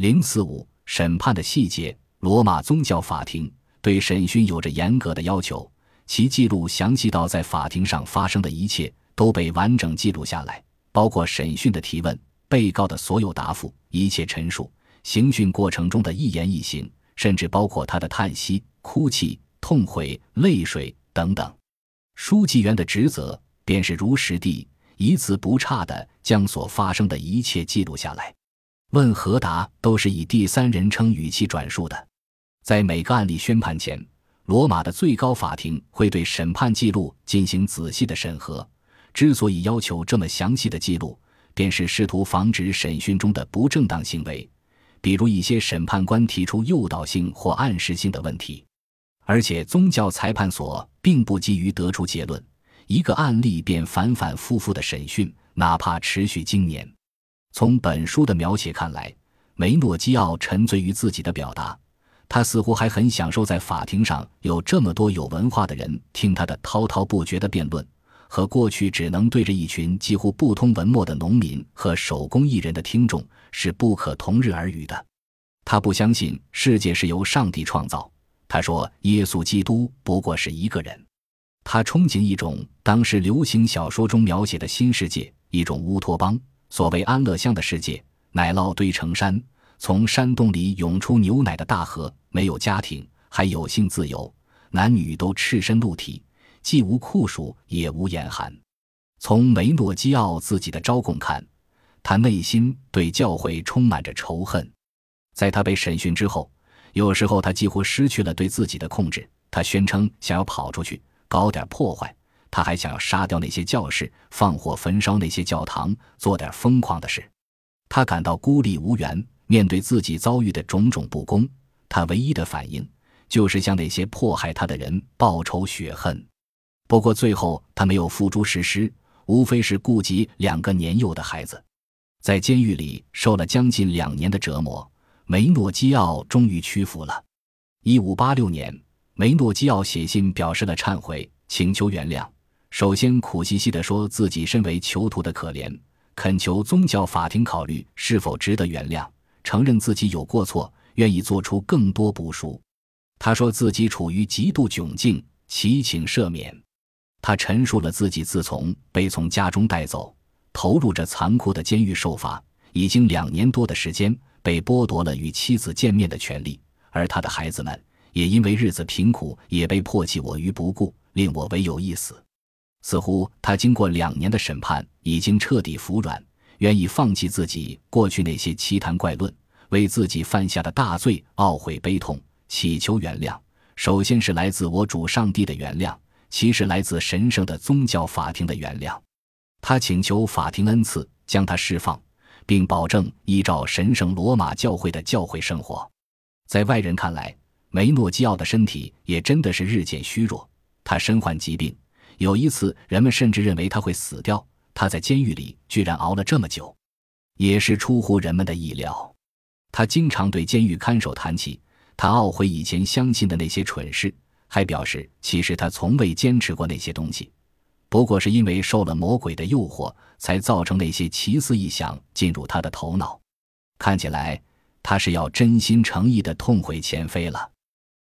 零四五审判的细节，罗马宗教法庭对审讯有着严格的要求，其记录详细到在法庭上发生的一切都被完整记录下来，包括审讯的提问、被告的所有答复、一切陈述、刑讯过程中的一言一行，甚至包括他的叹息、哭泣、痛悔、泪水等等。书记员的职责便是如实地、一字不差地将所发生的一切记录下来。问和答都是以第三人称语气转述的。在每个案例宣判前，罗马的最高法庭会对审判记录进行仔细的审核。之所以要求这么详细的记录，便是试图防止审讯中的不正当行为，比如一些审判官提出诱导性或暗示性的问题。而且，宗教裁判所并不急于得出结论，一个案例便反反复复的审讯，哪怕持续经年。从本书的描写看来，梅诺基奥沉醉于自己的表达，他似乎还很享受在法庭上有这么多有文化的人听他的滔滔不绝的辩论，和过去只能对着一群几乎不通文墨的农民和手工艺人的听众是不可同日而语的。他不相信世界是由上帝创造，他说耶稣基督不过是一个人。他憧憬一种当时流行小说中描写的新世界，一种乌托邦。所谓安乐乡的世界，奶酪堆成山，从山洞里涌出牛奶的大河，没有家庭，还有性自由，男女都赤身露体，既无酷暑也无严寒。从梅诺基奥自己的招供看，他内心对教会充满着仇恨。在他被审讯之后，有时候他几乎失去了对自己的控制，他宣称想要跑出去搞点破坏。他还想要杀掉那些教士，放火焚烧那些教堂，做点疯狂的事。他感到孤立无援，面对自己遭遇的种种不公，他唯一的反应就是向那些迫害他的人报仇雪恨。不过最后他没有付诸实施，无非是顾及两个年幼的孩子。在监狱里受了将近两年的折磨，梅诺基奥终于屈服了。一五八六年，梅诺基奥写信表示了忏悔，请求原谅。首先，苦兮兮地说自己身为囚徒的可怜，恳求宗教法庭考虑是否值得原谅，承认自己有过错，愿意做出更多补赎。他说自己处于极度窘境，祈请赦免。他陈述了自己自从被从家中带走，投入这残酷的监狱受罚，已经两年多的时间，被剥夺了与妻子见面的权利，而他的孩子们也因为日子贫苦，也被迫弃我于不顾，令我唯有一死。似乎他经过两年的审判，已经彻底服软，愿意放弃自己过去那些奇谈怪论，为自己犯下的大罪懊悔悲痛，祈求原谅。首先是来自我主上帝的原谅，其实来自神圣的宗教法庭的原谅。他请求法庭恩赐将他释放，并保证依照神圣罗马教会的教会生活。在外人看来，梅诺基奥的身体也真的是日渐虚弱，他身患疾病。有一次，人们甚至认为他会死掉。他在监狱里居然熬了这么久，也是出乎人们的意料。他经常对监狱看守谈起，他懊悔以前相信的那些蠢事，还表示其实他从未坚持过那些东西，不过是因为受了魔鬼的诱惑，才造成那些奇思异想进入他的头脑。看起来，他是要真心诚意的痛悔前非了。